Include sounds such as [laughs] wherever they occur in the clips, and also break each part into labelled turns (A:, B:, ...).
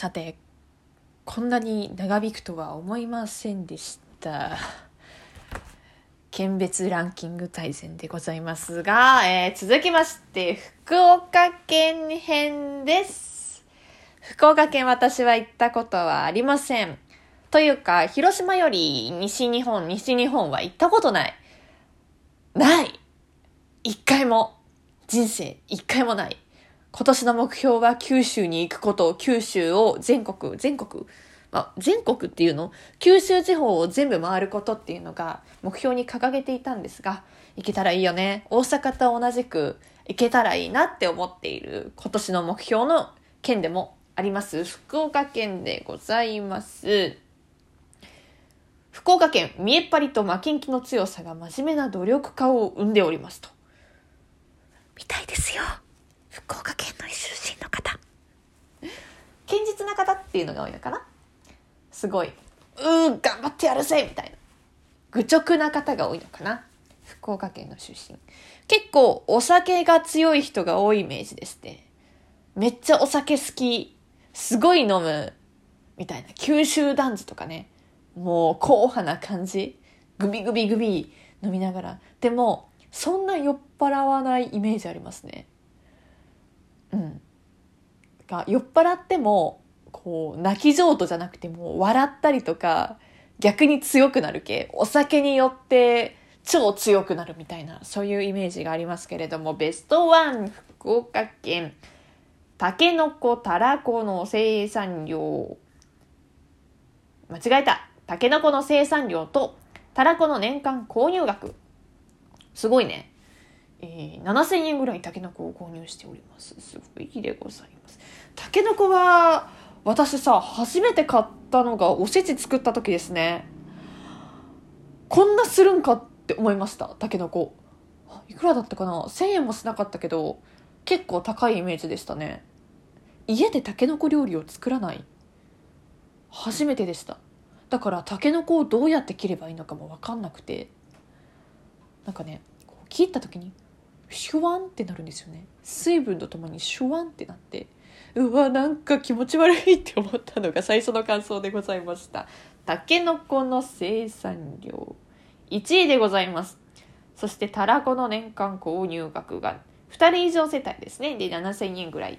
A: さてこんなに長引くとは思いませんでした。[laughs] 県別ランキング大全でございますが、えー、続きまして福岡県編です。福岡県私は行ったことはありません。というか広島より西日本西日本は行ったことない。ない。一回も。人生一回もない。今年の目標は九州に行くこと、九州を全国、全国、まあ、全国っていうの？九州地方を全部回ることっていうのが目標に掲げていたんですが、行けたらいいよね。大阪と同じく行けたらいいなって思っている今年の目標の県でもあります。福岡県でございます。福岡県、見えっ張りと負けん気の強さが真面目な努力家を生んでおりますと。みたいですよ。福岡県の出身の方。堅実な方っていうのが多いのかな？すごい。うー頑張ってやるぜみたいな。愚直な方が多いのかな？福岡県の出身。結構お酒が強い人が多いイメージですね。めっちゃお酒好きすごい飲むみたいな。九州男児とかね。もう硬派な感じ。グビグビグビ飲みながら。でもそんな酔っ払わないイメージありますねうん。が酔っ払ってもこう泣き上手じゃなくても笑ったりとか逆に強くなる系。お酒によって超強くなるみたいなそういうイメージがありますけれどもベストワン福岡県。たけのこたらこの生産量。間違えた。たけのこの生産量とたらこの年間購入額。すごいね。えー、7000円ぐらいタケノコを購入しております。すごいでございます。タケノコは、私さ、初めて買ったのがおせち作った時ですね。こんなするんかって思いました、タケノコ。いくらだったかな ?1000 円もしなかったけど、結構高いイメージでしたね。家でタケノコ料理を作らない。初めてでした。だからタケノコをどうやって切ればいいのかも分かんなくて。なんかね、切った時にシュワンってなるんですよね。水分とともにシュワンってなってうわなんか気持ち悪いって思ったのが最初の感想でございました。たけのこの生産量。1位でございます。そしてたらこの年間購入額が2人以上世帯ですね。で7000円ぐらい。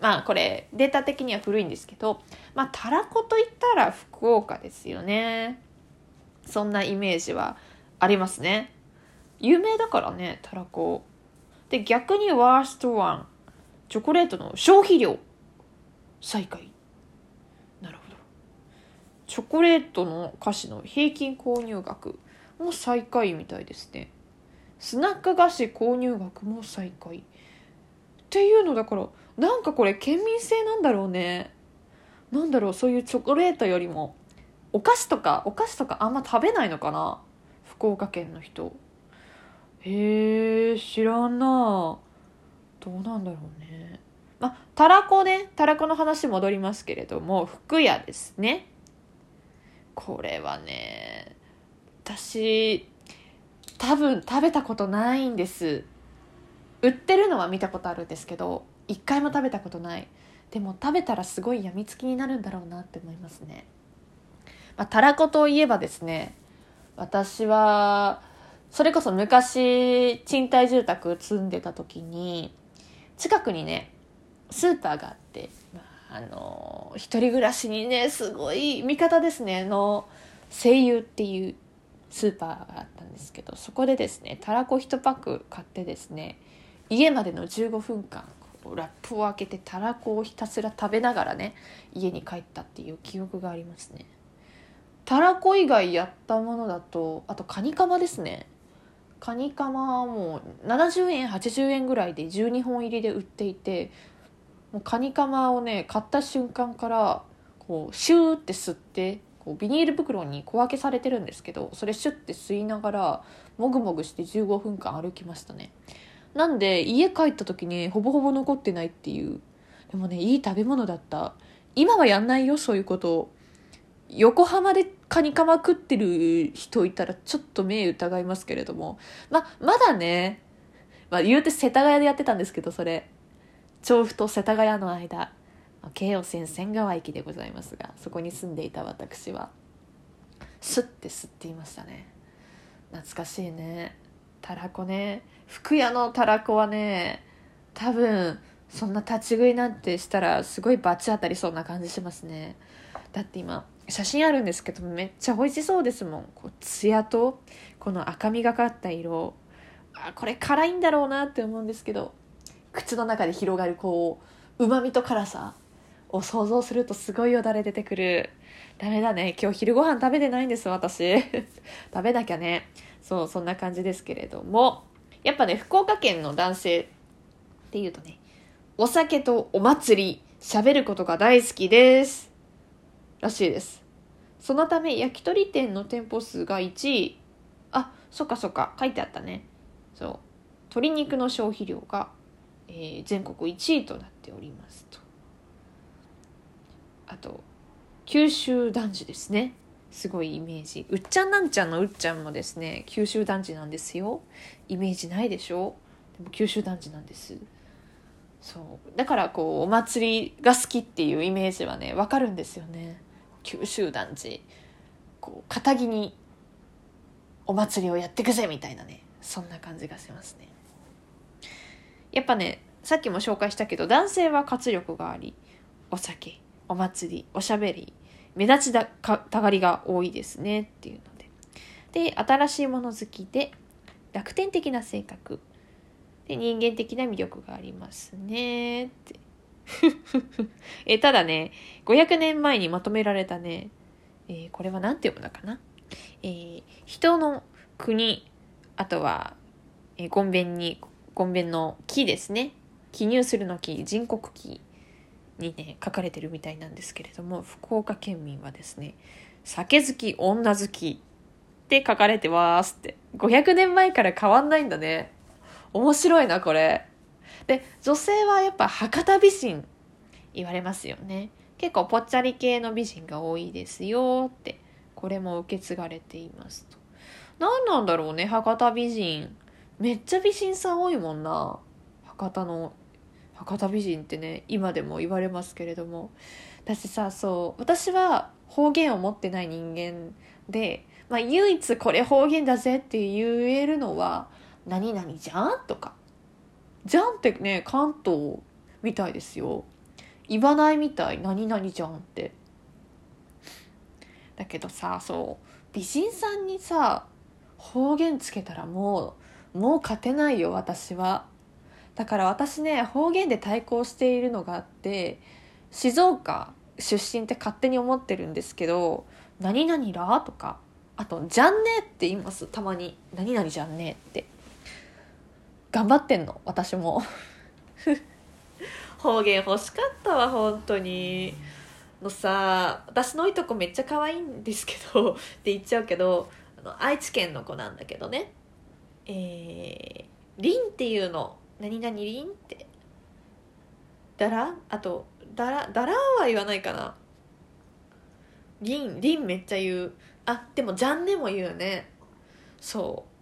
A: まあこれデータ的には古いんですけどまあたらこといったら福岡ですよね。そんなイメージはありますね。有名だからねたらこで、逆にワーストワン。チョコレートの消費量。最下位。なるほど。チョコレートの菓子の平均購入額も最下位みたいですね。スナック菓子購入額も最下位。っていうのだから、なんかこれ県民性なんだろうね。なんだろう、そういうチョコレートよりも、お菓子とか、お菓子とかあんま食べないのかな？福岡県の人。へえ知らんな。どうなんだろうね。まあたらこね。たらこの話戻りますけれども福屋ですね。これはね私多分食べたことないんです。売ってるのは見たことあるんですけど一回も食べたことない。でも食べたらすごいやみつきになるんだろうなって思いますね、まあ、たらこといえばですね私はそれこそ昔賃貸住宅住んでた時に近くにねスーパーがあって、あ、の一人暮らしにねすごい味方ですねの声優っていうスーパーがあったんですけどそこでですねたらこ1パック買ってですね家までの15分間ラップを開けてたらこをひたすら食べながらね家に帰ったっていう記憶がありますね。たらこ以外やったものだとあとカニカマですね。カニカマはもう70円80円ぐらいで12本入りで売っていてもうカニカマをね買った瞬間からこうシューって吸ってこうビニール袋に小分けされてるんですけどそれシュッて吸いながらもぐもぐして15分間歩きましたね。なんで家帰った時にほぼほぼ残ってないっていう。でもねいい食べ物だった。今はやんないよそういうこと。横浜でカニカマ食ってる人いたらちょっと目疑いますけれども、ま、まだね、まあ、言うて世田谷でやってたんですけど、それ。調布と世田谷の間。京王線仙川駅でございますがそこに住んでいた私は。スッて吸っていましたね。懐かしいね。たらこね。福屋のたらこはね多分そんな立ち食いなんてしたらすごい罰当たりそうな感じしますね。だって今写真あるんですけどめっちゃ美味しそうですもん。こうツヤとこの赤みがかった色。あこれ辛いんだろうなって思うんですけど口の中で広がるこううまみと辛さを想像するとすごいよだれ出てくる。ダメだね。今日昼ご飯食べてないんです私。[laughs] 食べなきゃね。そうそんな感じですけれども。やっぱね福岡県の男性っていうとねお酒とお祭り喋ることが大好きです。らしいです。そのため焼き鳥店の店舗数が1位。あそっかそっか。書いてあったね。そう。鶏肉の消費量が、えー、全国1位となっておりますと。あと九州男児ですね。すごいイメージ。うっちゃんなんちゃんのうっちゃんもですね九州男児なんですよ。イメージないでしょ？でも九州男児なんです。そう。だからこうお祭りが好きっていうイメージはねわかるんですよね。九州男児こう堅気にお祭りをやってくぜみたいなねそんな感じがしますね。やっぱねさっきも紹介したけど男性は活力がありお酒お祭りおしゃべり目立ちだたがりが多いですねっていうので。で新しいもの好きで楽天的な性格。で人間的な魅力がありますねって。[laughs] えただね500年前にまとめられたね、えー、これは何て読むのかな、えー、人の国あとは、えー、ゴンベンにゴンベンの木ですね。記入するの木人国記にね書かれてるみたいなんですけれども福岡県民はですね酒好き女好きって書かれてますって。500年前から変わんないんだね。面白いなこれ。で女性はやっぱ博多美人言われますよね。結構ぽっちゃり系の美人が多いですよってこれも受け継がれていますと。何なんだろうね博多美人。めっちゃ美人さん多いもんな。博多の博多美人ってね今でも言われますけれども。私さそう私は方言を持ってない人間で、まあ、唯一これ方言だぜって言えるのは「何々じゃん?」とか「じゃん」ってね関東みたいですよ。言わないみたい「何々じゃん」って。だけどさそう。美人さんにさ方言つけたらもうもう勝てないよ私は。だから私ね方言で対抗しているのがあって静岡出身って勝手に思ってるんですけど「何々ら?」とか。あと「じゃんね」って言います。たまに「何々じゃんね」って。頑張ってんの私も。[laughs] 方言欲しかったわ本当に。のさ私のいとこめっちゃ可愛いんですけど [laughs] って言っちゃうけどあの愛知県の子なんだけどね。えー、リンっていうの。何々りんって。だら？あとだら？だらは言わないかな。りんりんめっちゃ言う。あでもじゃんねも言うね。そう。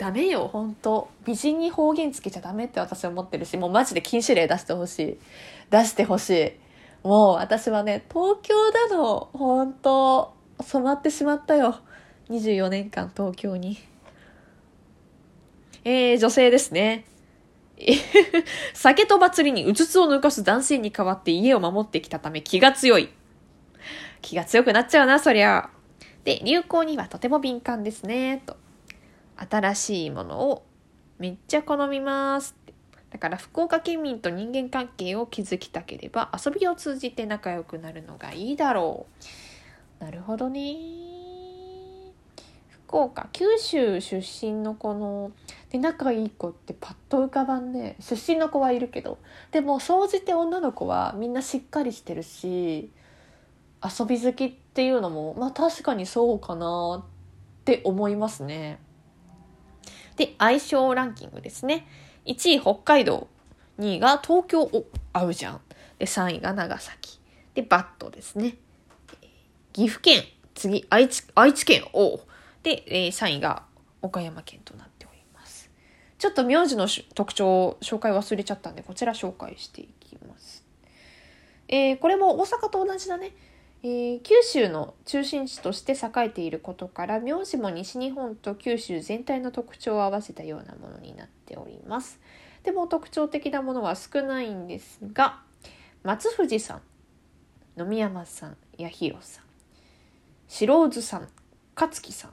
A: ダメよ。本当。美人に方言つけちゃダメって私は思ってるしもうマジで禁止令出してほしい。出してほしい。もう私はね東京だの。本当。染まってしまったよ。24年間東京に。えー、女性ですね。酒と祭りにうつつを抜かす男性に代わって家を守ってきたため気が強い。気が強くなっちゃうな、そりゃ。で、流行にはとても敏感ですね、と。新しいものをめっちゃ好みます。だから福岡県民と人間関係を築きたければ遊びを通じて仲良くなるのがいいだろう。なるほどね。福岡九州出身の子ので仲いい子ってパッと浮かばんね出身の子はいるけどでも総じて女の子はみんなしっかりしてるし遊び好きっていうのもまあ確かにそうかなって思いますね。で相性ランキングですね。1位北海道2位が東京。お合うじゃん。で3位が長崎。でバットですね。岐阜県。次愛知愛知県。おで、え、3位が岡山県となっております。ちょっと名字の特徴を紹介忘れちゃったんで、こちら紹介していきます。えー、これも大阪と同じだね。えー、九州の中心地として栄えていることから名字も西日本と九州全体の特徴を合わせたようなものになっております。でも特徴的なものは少ないんですが松藤さん野見山さん八広さん白津さん勝木さん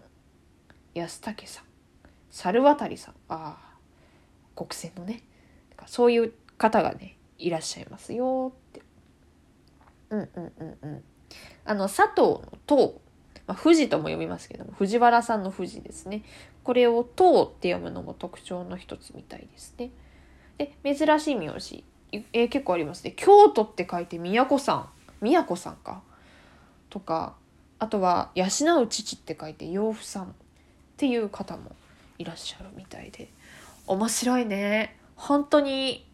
A: 安武さん猿渡さんああ国選のねそういう方がねいらっしゃいますよって。うんうんうんうん。あの佐藤の藤まあ、富士とも読みますけども藤原さんの富士ですね。これを「唐」って読むのも特徴の一つみたいですね。で珍しい名字、えー、結構ありますね。京都って書いて都さん。都さんか。とかあとは養う父って書いて養父さん。っていう方もいらっしゃるみたいで。面白いね。本当に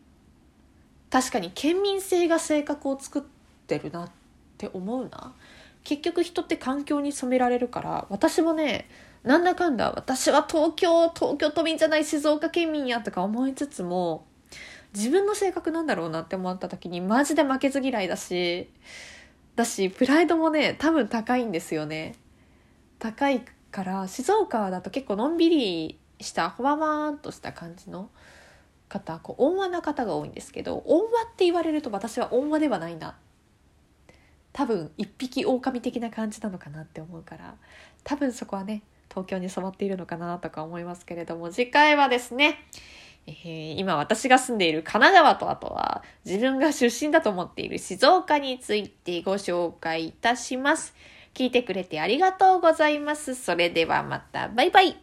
A: 確かに県民性が性格を作ってるなってって思うな。結局人って環境に染められるから私もねなんだかんだ私は東京東京都民じゃない静岡県民やとか思いつつも自分の性格なんだろうなって思った時にマジで負けず嫌いだしだしプライドもね多分高いんですよね。高いから静岡だと結構のんびりしたほわわんとした感じの方こう温和な方が多いんですけど温和って言われると私は温和ではないな。っ多分一匹狼的な感じなのかなって思うから多分そこはね東京に染まっているのかなとか思いますけれども次回はですね、えー、今私が住んでいる神奈川とあとは自分が出身だと思っている静岡についてご紹介いたします。聞いてくれてありがとうございます。それではまたバイバイ。